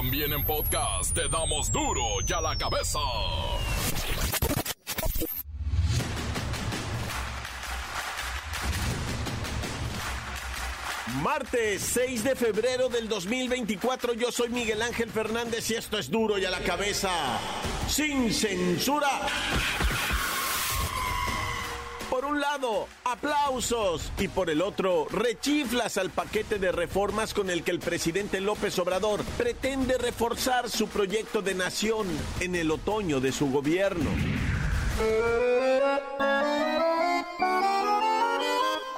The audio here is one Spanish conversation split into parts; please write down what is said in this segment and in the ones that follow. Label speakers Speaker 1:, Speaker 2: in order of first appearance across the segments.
Speaker 1: También en podcast te damos duro y a la cabeza.
Speaker 2: Martes 6 de febrero del 2024, yo soy Miguel Ángel Fernández y esto es duro y a la cabeza, sin censura. Por un lado, aplausos y por el otro, rechiflas al paquete de reformas con el que el presidente López Obrador pretende reforzar su proyecto de nación en el otoño de su gobierno.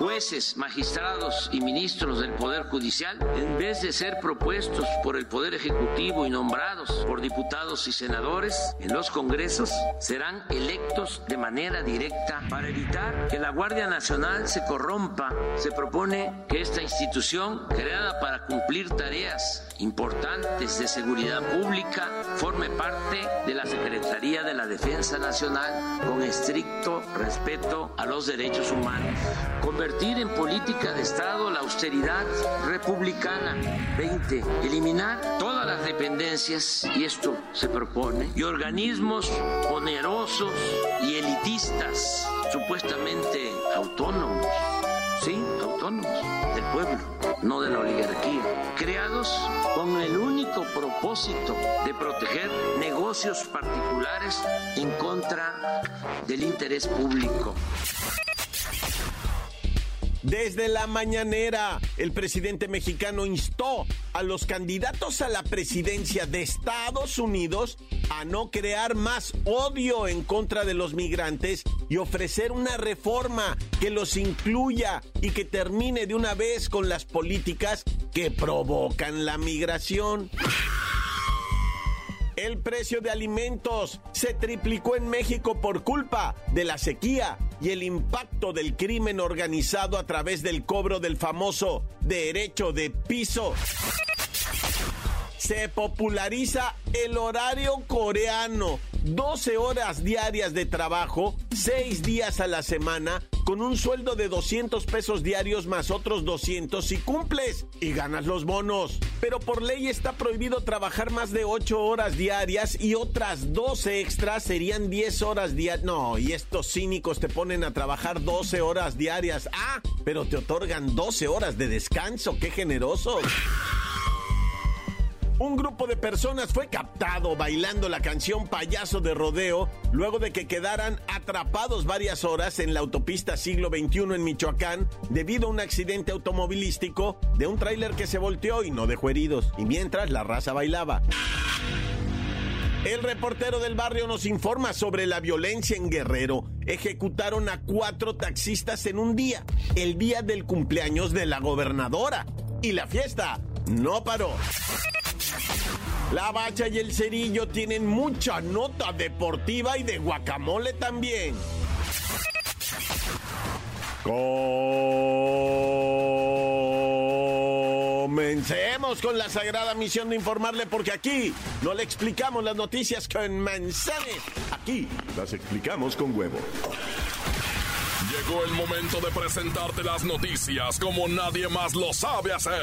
Speaker 3: Jueces, magistrados y ministros del Poder Judicial, en vez de ser propuestos por el Poder Ejecutivo y nombrados por diputados y senadores en los congresos, serán electos de manera directa para evitar que la Guardia Nacional se corrompa. Se propone que esta institución, creada para cumplir tareas importantes de seguridad pública, forme parte de la Secretaría de la Defensa Nacional con estricto respeto a los derechos humanos convertir en política de Estado la austeridad republicana. 20. Eliminar todas las dependencias, y esto se propone, y organismos onerosos y elitistas, supuestamente autónomos, sí, autónomos del pueblo, no de la oligarquía, creados con el único propósito de proteger negocios particulares en contra del interés público.
Speaker 2: Desde la mañanera, el presidente mexicano instó a los candidatos a la presidencia de Estados Unidos a no crear más odio en contra de los migrantes y ofrecer una reforma que los incluya y que termine de una vez con las políticas que provocan la migración. El precio de alimentos se triplicó en México por culpa de la sequía y el impacto del crimen organizado a través del cobro del famoso derecho de piso. Se populariza el horario coreano 12 horas diarias de trabajo, 6 días a la semana, con un sueldo de 200 pesos diarios más otros 200 si cumples y ganas los bonos. Pero por ley está prohibido trabajar más de 8 horas diarias y otras 12 extras serían 10 horas diarias. No, y estos cínicos te ponen a trabajar 12 horas diarias. Ah, pero te otorgan 12 horas de descanso. ¡Qué generoso! Un grupo de personas fue captado bailando la canción Payaso de Rodeo luego de que quedaran atrapados varias horas en la autopista siglo XXI en Michoacán debido a un accidente automovilístico de un tráiler que se volteó y no dejó heridos, y mientras la raza bailaba. El reportero del barrio nos informa sobre la violencia en Guerrero. Ejecutaron a cuatro taxistas en un día, el día del cumpleaños de la gobernadora. Y la fiesta no paró. La bacha y el cerillo tienen mucha nota deportiva y de guacamole también. Comencemos con la sagrada misión de informarle porque aquí no le explicamos las noticias con manzanes, aquí las explicamos con huevo.
Speaker 1: Llegó el momento de presentarte las noticias como nadie más lo sabe hacer.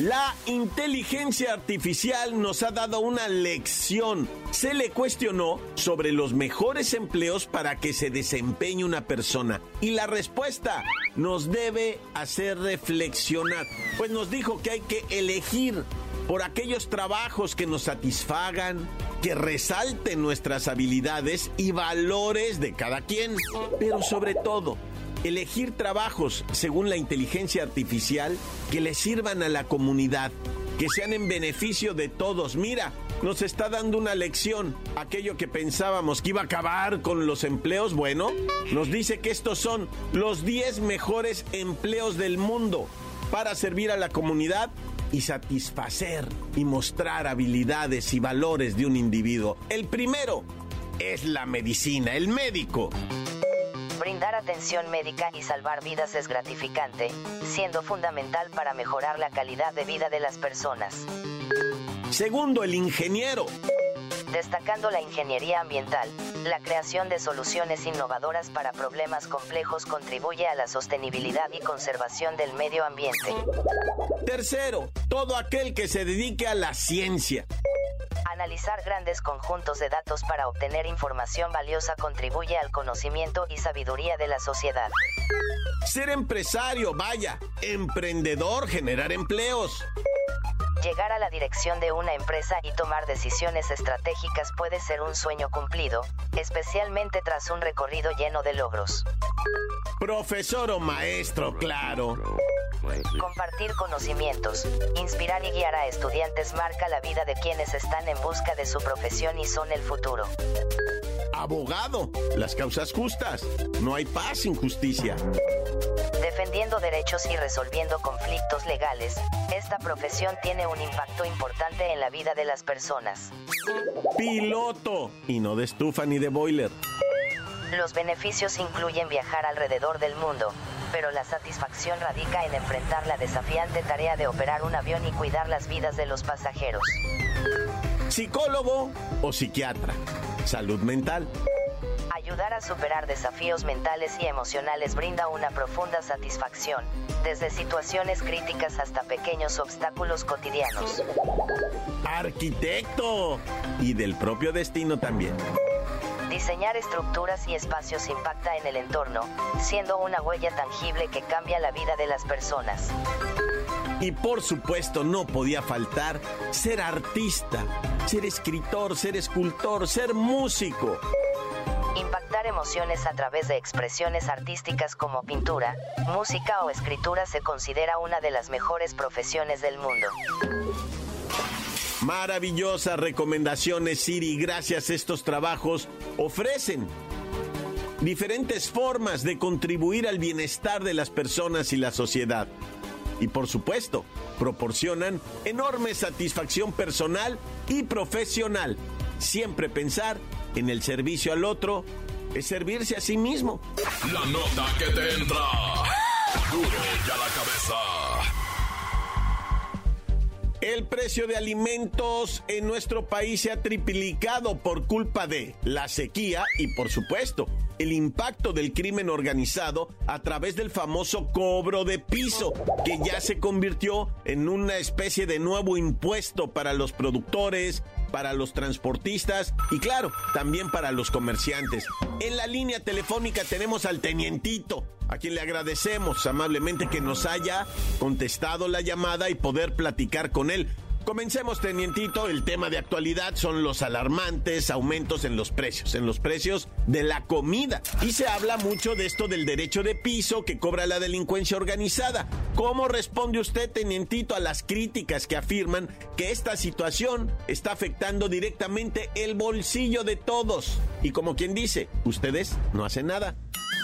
Speaker 2: La inteligencia artificial nos ha dado una lección. Se le cuestionó sobre los mejores empleos para que se desempeñe una persona. Y la respuesta nos debe hacer reflexionar. Pues nos dijo que hay que elegir por aquellos trabajos que nos satisfagan, que resalten nuestras habilidades y valores de cada quien. Pero sobre todo, elegir trabajos según la inteligencia artificial que le sirvan a la comunidad, que sean en beneficio de todos. Mira, nos está dando una lección. Aquello que pensábamos que iba a acabar con los empleos, bueno, nos dice que estos son los 10 mejores empleos del mundo para servir a la comunidad y satisfacer y mostrar habilidades y valores de un individuo. El primero, es la medicina, el médico.
Speaker 4: Brindar atención médica y salvar vidas es gratificante, siendo fundamental para mejorar la calidad de vida de las personas.
Speaker 2: Segundo, el ingeniero.
Speaker 4: Destacando la ingeniería ambiental, la creación de soluciones innovadoras para problemas complejos contribuye a la sostenibilidad y conservación del medio ambiente.
Speaker 2: Tercero, todo aquel que se dedique a la ciencia.
Speaker 4: Analizar grandes conjuntos de datos para obtener información valiosa contribuye al conocimiento y sabiduría de la sociedad.
Speaker 2: Ser empresario, vaya, emprendedor, generar empleos.
Speaker 4: Llegar a la dirección de una empresa y tomar decisiones estratégicas puede ser un sueño cumplido, especialmente tras un recorrido lleno de logros.
Speaker 2: Profesor o maestro, claro.
Speaker 4: Compartir conocimientos, inspirar y guiar a estudiantes marca la vida de quienes están en busca de su profesión y son el futuro.
Speaker 2: Abogado, las causas justas. No hay paz sin justicia.
Speaker 4: Defendiendo derechos y resolviendo conflictos legales, esta profesión tiene un impacto importante en la vida de las personas.
Speaker 2: Piloto, y no de estufa ni de boiler.
Speaker 4: Los beneficios incluyen viajar alrededor del mundo, pero la satisfacción radica en enfrentar la desafiante tarea de operar un avión y cuidar las vidas de los pasajeros.
Speaker 2: Psicólogo o psiquiatra. Salud mental.
Speaker 4: Ayudar a superar desafíos mentales y emocionales brinda una profunda satisfacción, desde situaciones críticas hasta pequeños obstáculos cotidianos.
Speaker 2: Arquitecto. Y del propio destino también.
Speaker 4: Diseñar estructuras y espacios impacta en el entorno, siendo una huella tangible que cambia la vida de las personas.
Speaker 2: Y por supuesto no podía faltar ser artista, ser escritor, ser escultor, ser músico.
Speaker 4: Impactar emociones a través de expresiones artísticas como pintura, música o escritura se considera una de las mejores profesiones del mundo.
Speaker 2: Maravillosas recomendaciones, Siri. Gracias a estos trabajos ofrecen diferentes formas de contribuir al bienestar de las personas y la sociedad. Y por supuesto, proporcionan enorme satisfacción personal y profesional. Siempre pensar en el servicio al otro es servirse a sí mismo.
Speaker 1: La nota que te entra. Duro ya la cabeza.
Speaker 2: El precio de alimentos en nuestro país se ha triplicado por culpa de la sequía y por supuesto el impacto del crimen organizado a través del famoso cobro de piso, que ya se convirtió en una especie de nuevo impuesto para los productores, para los transportistas y claro, también para los comerciantes. En la línea telefónica tenemos al tenientito, a quien le agradecemos amablemente que nos haya contestado la llamada y poder platicar con él. Comencemos, tenientito. El tema de actualidad son los alarmantes aumentos en los precios, en los precios de la comida. Y se habla mucho de esto del derecho de piso que cobra la delincuencia organizada. ¿Cómo responde usted, tenientito, a las críticas que afirman que esta situación está afectando directamente el bolsillo de todos? Y como quien dice, ustedes no hacen nada.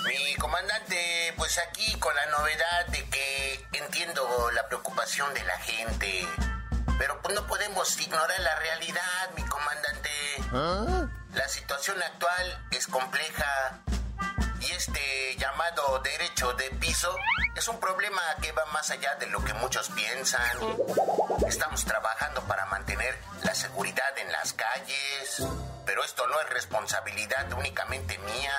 Speaker 5: Mi comandante, pues aquí con la novedad de que entiendo la preocupación de la gente pero pues no podemos ignorar la realidad, mi comandante. ¿Ah? La situación actual es compleja y este llamado derecho de piso es un problema que va más allá de lo que muchos piensan. Estamos trabajando para mantener la seguridad en las calles, pero esto no es responsabilidad únicamente mía.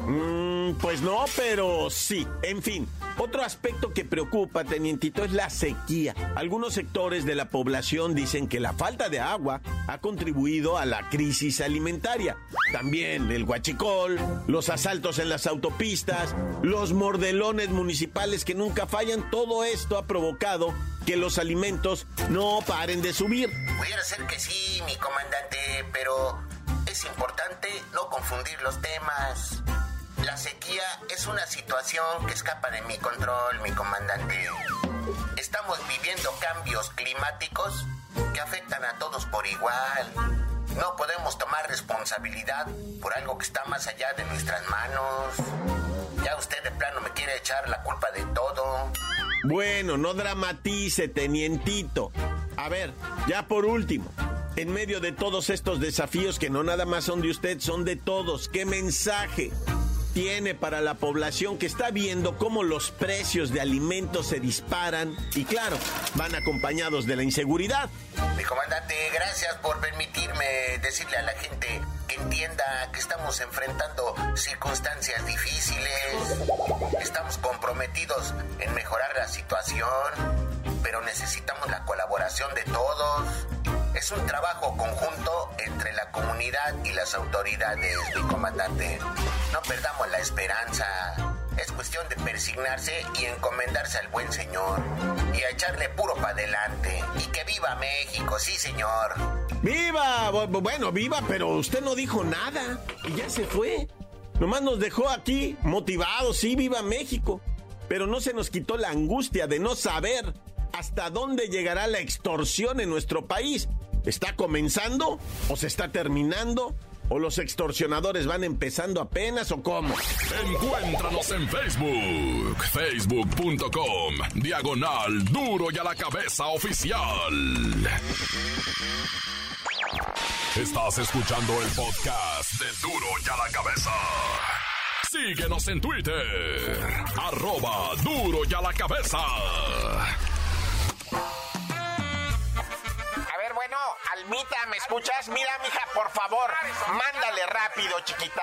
Speaker 2: Mm, pues no, pero sí. En fin, otro aspecto que preocupa, tenientito, es la sequía. Algunos sectores de la población dicen que la falta de agua ha contribuido a la crisis alimentaria. También el guachicol, los asaltos en las autopistas, los mordelones municipales que nunca fallan, todo esto ha provocado que los alimentos no paren de subir.
Speaker 5: Pudiera ser que sí, mi comandante, pero es importante no confundir los temas. La sequía es una situación que escapa de mi control, mi comandante. Estamos viviendo cambios climáticos que afectan a todos por igual. No podemos tomar responsabilidad por algo que está más allá de nuestras manos. Ya usted de plano me quiere echar la culpa de todo.
Speaker 2: Bueno, no dramatice, tenientito. A ver, ya por último, en medio de todos estos desafíos que no nada más son de usted, son de todos. ¿Qué mensaje tiene para la población que está viendo cómo los precios de alimentos se disparan y claro, van acompañados de la inseguridad?
Speaker 5: Mi comandante, gracias por permitirme decirle a la gente que entienda que estamos enfrentando circunstancias difíciles, estamos comprometidos en mejorar la situación, pero necesitamos la colaboración de todos es un trabajo conjunto entre la y las autoridades, mi comandante. No perdamos la esperanza. Es cuestión de persignarse y encomendarse al buen señor. Y a echarle puro para adelante. Y que viva México, sí señor.
Speaker 2: ¡Viva! Bueno, viva, pero usted no dijo nada. Y ya se fue. Nomás nos dejó aquí motivados, sí, viva México. Pero no se nos quitó la angustia de no saber hasta dónde llegará la extorsión en nuestro país. ¿Está comenzando o se está terminando? ¿O los extorsionadores van empezando apenas o cómo?
Speaker 1: Encuéntranos en Facebook, facebook.com, diagonal duro y a la cabeza oficial. Estás escuchando el podcast de duro y a la cabeza. Síguenos en Twitter, arroba duro y a la cabeza.
Speaker 6: Almita, ¿me escuchas? Mira, mija, por favor, mándale rápido, chiquita.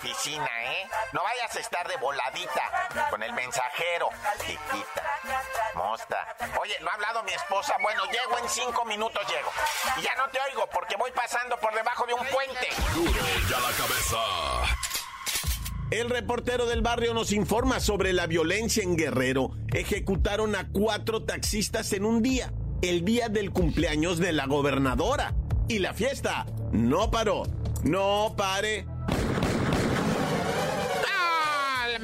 Speaker 6: ¿eh? No vayas a estar de voladita con el mensajero, chiquita. Mosta. Oye, ¿no ha hablado mi esposa? Bueno, llego en cinco minutos, llego. Y ya no te oigo porque voy pasando por debajo de un puente.
Speaker 1: Duro y a la Cabeza.
Speaker 2: El reportero del barrio nos informa sobre la violencia en Guerrero. Ejecutaron a cuatro taxistas en un día, el día del cumpleaños de la gobernadora. Y la fiesta no paró. No pare.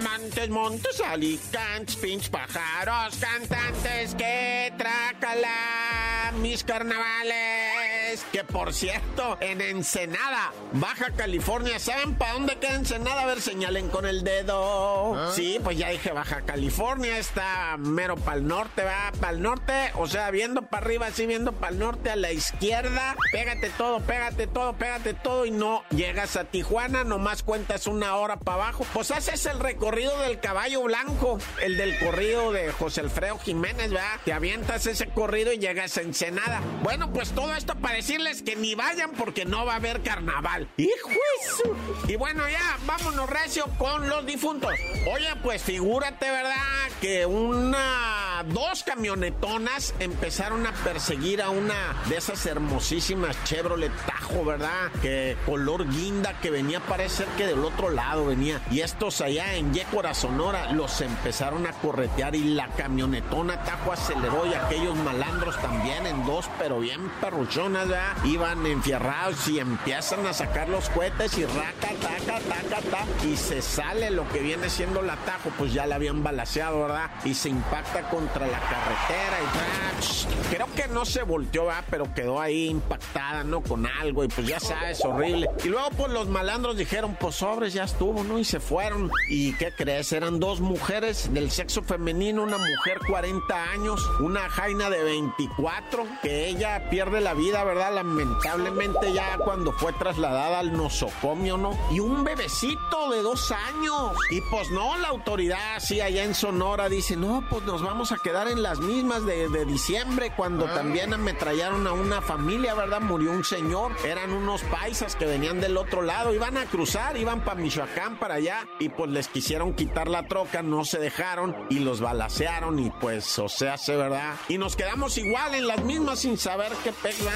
Speaker 2: man Montes, montes, alicantes, pinch pájaros, cantantes que trácala mis carnavales. Que por cierto, en Ensenada, Baja California, ¿saben para dónde queda Ensenada? A ver, señalen con el dedo. ¿Ah? Sí, pues ya dije Baja California, está mero para el norte, va para el norte, o sea, viendo para arriba, así viendo para el norte, a la izquierda. Pégate todo, pégate todo, pégate todo y no llegas a Tijuana, nomás cuentas una hora para abajo. Pues haces el recorrido del caballo blanco, el del corrido de José Alfredo Jiménez, ¿verdad? Te avientas ese corrido y llegas a Ensenada. Bueno, pues todo esto para decirles que ni vayan porque no va a haber carnaval. ¡Hijo eso! Y bueno, ya, vámonos recio con los difuntos. Oye, pues figúrate, ¿verdad? Que una, dos camionetonas empezaron a perseguir a una de esas hermosísimas Chevrolet Tajo, ¿verdad? Que color guinda que venía, parece que del otro lado venía. Y estos allá en Yécora, Sonora, los empezaron a corretear y la camionetona Tajo aceleró y aquellos malandros también en dos, pero bien perruchonas, ¿verdad? Iban enfierrados y empiezan a sacar los cohetes y raca, taca, taca, taca, y se sale lo que viene siendo el atajo, pues ya la habían balaseado, ¿verdad? Y se impacta contra la carretera y creo que no se volteó, ¿verdad? Pero quedó ahí impactada, ¿no? Con algo y pues ya sabes, horrible. Y luego pues los malandros dijeron, pues sobres, ya estuvo, ¿no? Y se fueron. ¿Y qué crees? Eran dos mujeres del sexo femenino, una mujer 40 años, una jaina de 24, que ella pierde la vida, ¿verdad? Lamentablemente ya cuando fue trasladada al nosocomio, ¿no? Y un bebecito de dos años. Y pues no, la autoridad, sí, allá en Sonora dice, no, pues nos vamos a quedar en las mismas de, diciembre, cuando también ametrallaron a una familia, ¿verdad? Murió un señor, eran unos paisas que venían del otro lado, iban a cruzar, iban para Michoacán, para allá, y pues les quisieron quitar la troca, no se dejaron y los balacearon y pues, o sea, se verdad. Y nos quedamos igual en las mismas sin saber qué pega.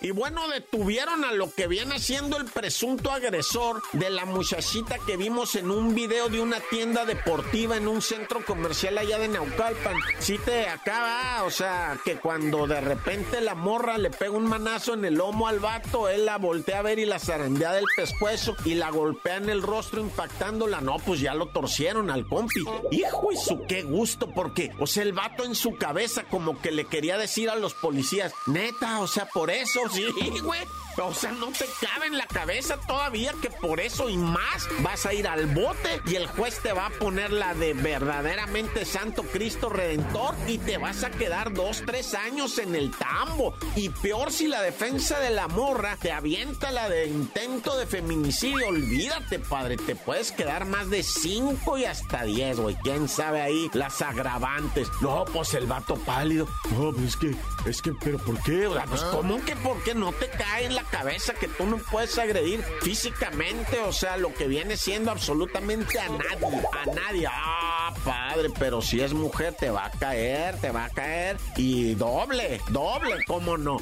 Speaker 2: Y bueno, detuvieron a lo que viene siendo el presunto agresor de la muchachita que vimos en un video de una tienda deportiva en un centro comercial allá de Naucalpan. Si te acaba, o sea, que cuando de repente la morra le pega un manazo en el lomo al vato, él la voltea a ver y la zarandea del pescuezo y la golpea en el rostro impactándola. No, pues ya lo torcieron al compi. Hijo y su qué gusto, porque, o sea, el vato en su cabeza como que le quería decir a los policías, neta, o sea, por eso, sí, güey. O sea, no te cabe en la cabeza todavía que por eso y más vas a ir al bote y el juez te va a poner la de verdaderamente Santo Cristo Redentor y te vas a quedar dos, tres años en el tambo. Y peor si la defensa de la morra te avienta la de intento de feminicidio. Olvídate, padre, te puedes quedar más de cinco y hasta diez, güey. ¿Quién sabe ahí las agravantes? No, pues el vato pálido. No, pues es que, es que, pero ¿por qué? O sea, pues ¿cómo que por qué no te cae en la cabeza que tú no puedes agredir físicamente, o sea, lo que viene siendo absolutamente a nadie, a nadie. Ah, padre, pero si es mujer te va a caer, te va a caer y doble, doble, ¿cómo no?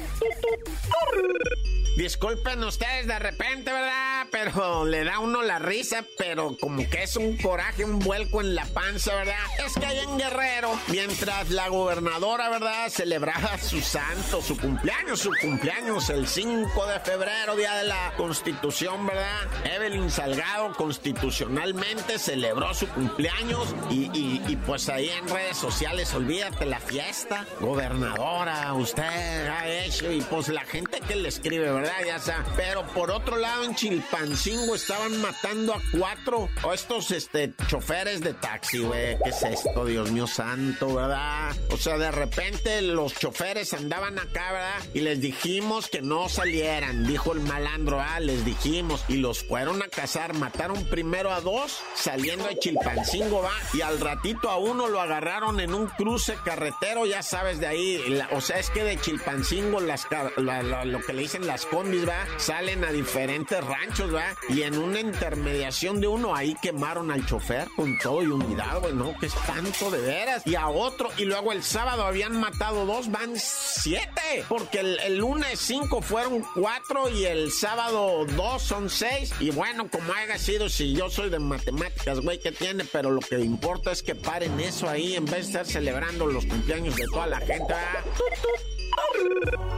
Speaker 2: Disculpen ustedes de repente, ¿verdad? Pero le da uno la risa, pero como que es un coraje, un vuelco en la panza, ¿verdad? Es que hay en Guerrero, mientras la gobernadora, ¿verdad? Celebraba su santo, su cumpleaños, su cumpleaños el 5 de febrero, día de la Constitución, ¿verdad? Evelyn Salgado constitucionalmente celebró su cumpleaños y, y pues ahí en redes sociales, olvídate la fiesta, gobernadora, usted ha hecho, y pues la gente que le escribe, ¿verdad? Ya sea. Pero por otro lado, en Chilpancingo estaban matando a cuatro o estos este, choferes de taxi, güey. ¿Qué es esto, Dios mío santo, verdad? O sea, de repente los choferes andaban acá, ¿verdad? Y les dijimos que no salieran, dijo el malandro, ah, les dijimos. Y los fueron a cazar, mataron primero a dos saliendo de Chilpancingo, va. Y al ratito a uno lo agarraron en un cruce carretero, ya sabes, de ahí. o sea, es que de Chilpancingo, las, lo que le dicen las combis, ¿va? Salen a diferentes ranchos, ¿va? Y en una intermediación de uno ahí quemaron al chofer con todo y unidad, güey, ¿no? Que es tanto de veras. Y a otro, y luego el sábado habían matado dos, van siete. Porque el, lunes cinco fueron cuatro y el sábado dos son seis. Y bueno, como haya sido, si yo soy de matemáticas, güey, ¿qué tiene? Pero lo que importa es que paren eso ahí en vez de estar celebrando los cumpleaños de toda la gente.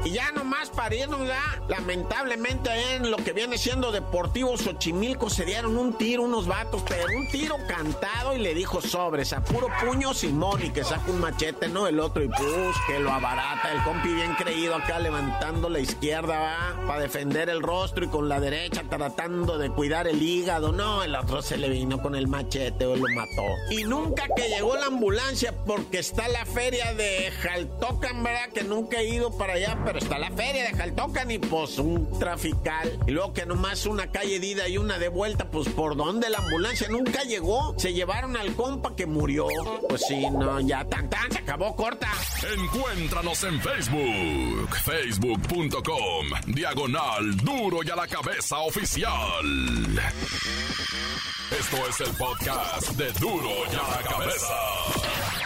Speaker 2: Y ya nomás para irnos ya, lamentablemente en lo que viene siendo Deportivo Xochimilco se dieron un tiro unos vatos, pero un tiro cantado y le dijo sobres, a puro puño Simón y que saca un machete, ¿no? El otro y pues que lo abarata, el compi bien creído acá levantando la izquierda, va, para defender el rostro y con la derecha tratando de cuidar el hígado, no, el otro se le vino con el machete o lo mató. Y nunca que llegó la ambulancia porque está la feria de Jaltocan, ¿verdad? Que nunca ido para allá, pero está la feria de Jaltocan y pues un trafical. Y luego que nomás una calle de ida y una de vuelta, pues por dónde la ambulancia nunca llegó. Se llevaron al compa que murió. Pues sí, no, ya tan tan, se acabó corta.
Speaker 1: Encuéntranos en Facebook, facebook.com, diagonal duro y a la cabeza oficial. Esto es el podcast de duro y a la cabeza.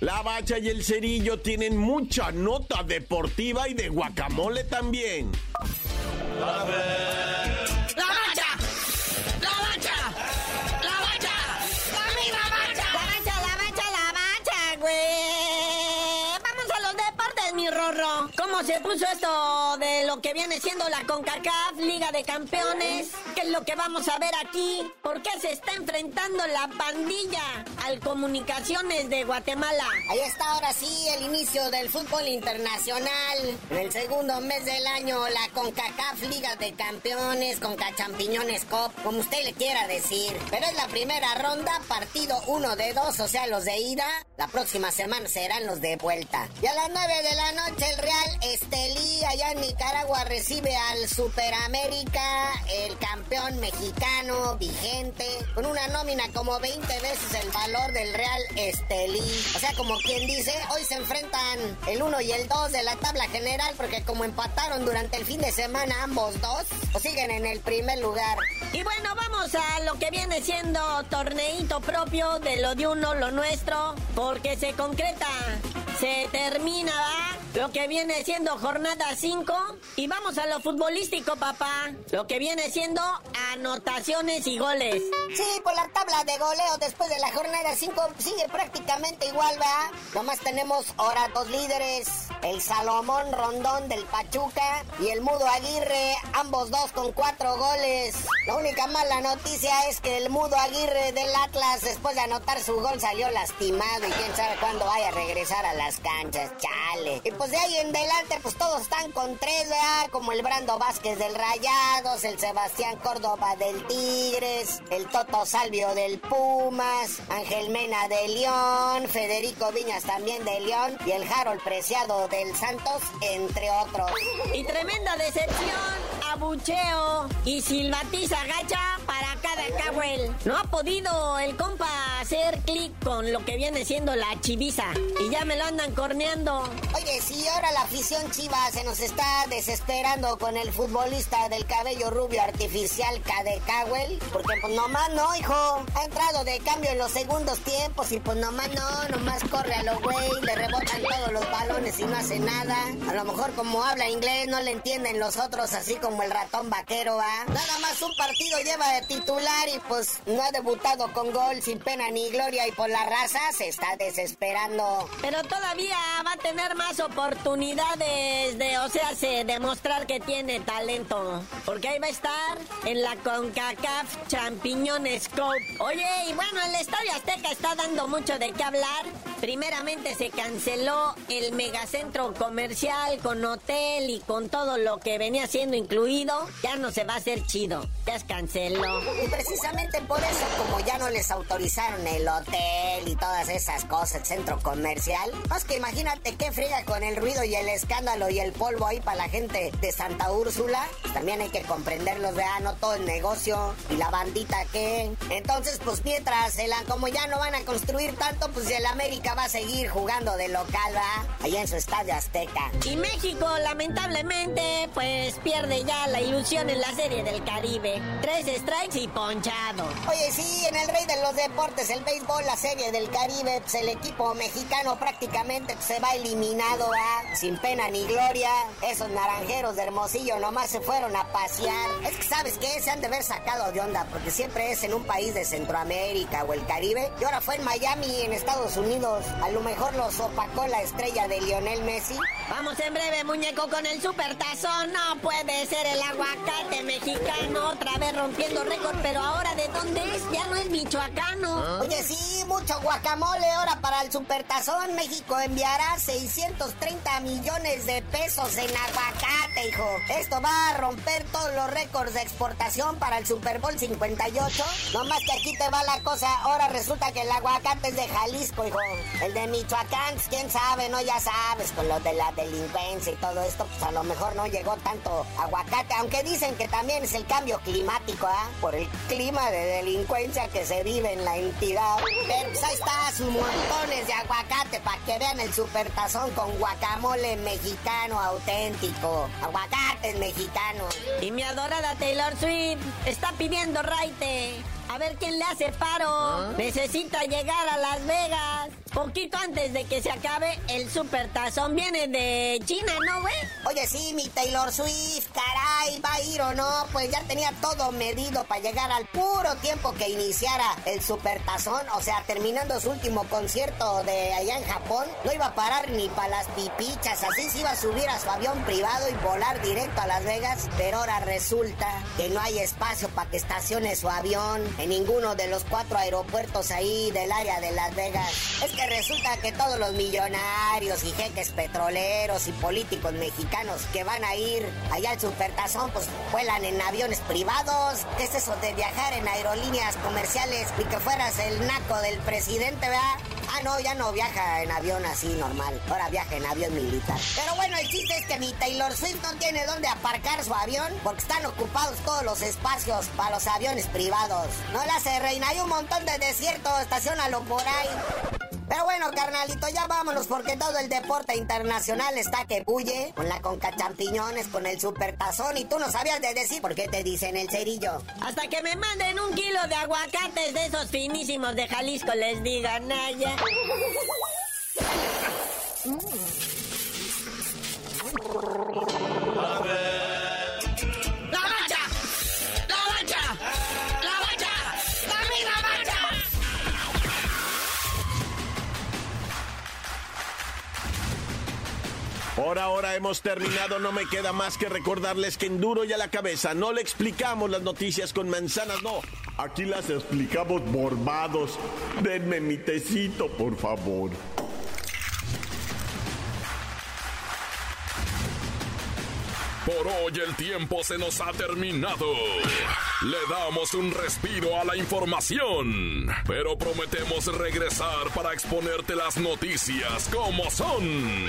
Speaker 2: La bacha y el cerillo tienen mucha nota deportiva y de guacamole también.
Speaker 7: Se puso esto de lo que viene siendo la CONCACAF, Liga de Campeones? ¿Qué es lo que vamos a ver aquí? ¿Por qué se está enfrentando la pandilla al Comunicaciones de Guatemala?
Speaker 8: Ahí está ahora sí el inicio del fútbol internacional. En el segundo mes del año, la CONCACAF Liga de Campeones, CONCAChampiñones Cup, como usted le quiera decir. Pero es la primera ronda, partido uno de dos, o sea, los de ida. La próxima semana serán los de vuelta. Y a las 9 de la noche, el Real Estelí, allá en Nicaragua, recibe al Superamérica, el campeón mexicano vigente, con una nómina como 20 veces el valor del Real Estelí. O sea, como quien dice, hoy se enfrentan el 1 y el 2 de la tabla general, porque como empataron durante el fin de semana ambos dos, o siguen en el primer lugar.
Speaker 7: Y bueno, vamos a lo que viene siendo torneito propio de lo de uno, lo nuestro, porque se concreta se termina, ¿va? Lo que viene siendo jornada 5. Y vamos a lo futbolístico, papá. Lo que viene siendo anotaciones y goles.
Speaker 8: Sí, por la tabla de goleo después de la jornada 5 sigue prácticamente igual, ¿va? Nomás tenemos ahora dos líderes. El Salomón Rondón del Pachuca y el Mudo Aguirre, ambos dos con cuatro goles. La única mala noticia es que el Mudo Aguirre del Atlas, después de anotar su gol, salió lastimado y quién sabe cuándo vaya a regresar a las canchas, chale. Y pues de ahí en adelante, pues todos están con tres, ¿verdad? Como el Brando Vázquez del Rayados, el Sebastián Córdoba del Tigres, el Toto Salvio del Pumas, Ángel Mena de León, Federico Viñas también de León y el Harold Preciado del Santos, entre otros.
Speaker 7: Y tremenda decepción abucheo y silbatiza gacha para cada cahuel. No ha podido el compa hacer clic con lo que viene siendo la chiviza y ya me lo andan corneando.
Speaker 8: Oye, si ahora la afición chiva se nos está desesperando con el futbolista del cabello rubio artificial Cade Cowell, porque pues nomás no, hijo. Ha entrado de cambio en los segundos tiempos y pues nomás no, nomás corre a lo güey, le balones y no hace nada. A lo mejor como habla inglés no le entienden los otros así como el ratón vaquero, ¿va? Nada más un partido lleva de titular y pues no ha debutado con gol sin pena ni gloria y por la raza se está desesperando.
Speaker 7: Pero todavía va a tener más oportunidades de, o sea, se demostrar que tiene talento. Porque ahí va a estar en la CONCACAF Champiñones Cup. Oye, y bueno, el Estadio Azteca está dando mucho de qué hablar. Primeramente se canceló el megacentro comercial con hotel y con todo lo que venía siendo incluido. Ya no se va a hacer chido. Ya se canceló.
Speaker 8: Y precisamente por eso, como ya no les autorizaron el hotel y todas esas cosas, el centro comercial, más que imagínate qué friga con el ruido y el escándalo y el polvo ahí para la gente de Santa Úrsula. También hay que comprenderlos, vean, no todo el negocio y la bandita que. Entonces, pues mientras, el, como ya no van a construir tanto, pues el América va a seguir jugando de local, va, allá en su estadio Azteca.
Speaker 7: Y México, lamentablemente, pues pierde ya la ilusión en la serie del Caribe. Tres strikes y ponchado.
Speaker 8: Oye, sí, en el rey de los deportes, el béisbol, la serie del Caribe, pues el equipo mexicano prácticamente se va eliminado, va, sin pena ni gloria. Esos naranjeros de Hermosillo nomás se fueron a pasear. Es que, ¿sabes qué? Se han de haber sacado de onda, porque siempre es en un país de Centroamérica o el Caribe. Y ahora fue en Miami, en Estados Unidos. A lo mejor los opacó la estrella de Lionel Messi.
Speaker 7: Vamos en breve, muñeco, con el super tazón. No puede ser el aguacate mexicano otra vez rompiendo récord, pero ahora ¿de dónde es? Ya no es michoacano.
Speaker 8: Oye, sí, mucho guacamole ahora para el supertazón. México enviará 630 millones de pesos en aguacate, hijo. Esto va a romper todos los récords de exportación para el Super Bowl 58. No más que aquí te va la cosa. Ahora resulta que el aguacate es de Jalisco, hijo. El de Michoacán, pues, quién sabe, ¿no? Ya sabes, con lo de la delincuencia y todo esto, pues a lo mejor no llegó tanto aguacate. Aunque dicen que también es el cambio climático, ¿ah? Por el clima de delincuencia que se vive en la entidad. Pero pues ahí está, sus montones de aguacate para que vean el supertazón con guacamole mexicano auténtico. Aguacates mexicanos.
Speaker 7: Y mi adorada Taylor Swift está pidiendo raite. A ver quién le hace paro. Necesita llegar a Las Vegas. Poquito antes de que se acabe el super tazón. Viene de China, ¿no, güey?
Speaker 8: Oye, sí, mi Taylor Swift, va a ir o no. Pues ya tenía todo medido para llegar al puro tiempo que iniciara el super tazón. O sea, terminando su último concierto de allá en Japón, no iba a parar ni para las pipichas. Así se iba a subir a su avión privado y volar directo a Las Vegas. Pero ahora resulta que no hay espacio para que estacione su avión en ninguno de los cuatro aeropuertos ahí del área de Las Vegas. Es que resulta que todos los millonarios y jeques petroleros y políticos mexicanos que van a ir allá al Supertazón, pues vuelan en aviones privados. ¿Qué es eso de viajar en aerolíneas comerciales y que fueras el naco del presidente, verdad? Ah, no, ya no viaja en avión así normal. Ahora viaja en avión militar. Pero bueno, el chiste es que mi Taylor Swift no tiene dónde aparcar su avión porque están ocupados todos los espacios para los aviones privados. No la hace reina, hay un montón de desierto, estacionalo por ahí. Pero bueno, carnalito, ya vámonos porque todo el deporte internacional está que bulle con la conca champiñones, con el supertazón y tú no sabías de decir por qué te dicen el cerillo.
Speaker 7: Hasta que me manden un kilo de aguacates de esos finísimos de Jalisco, les digan, Naya.
Speaker 2: Por ahora hemos terminado, no me queda más que recordarles que en duro y a la cabeza no le explicamos las noticias con manzanas, no. Aquí las explicamos borbados. Denme mi tecito, por favor.
Speaker 1: Por hoy el tiempo se nos ha terminado. Le damos un respiro a la información, pero prometemos regresar para exponerte las noticias como son.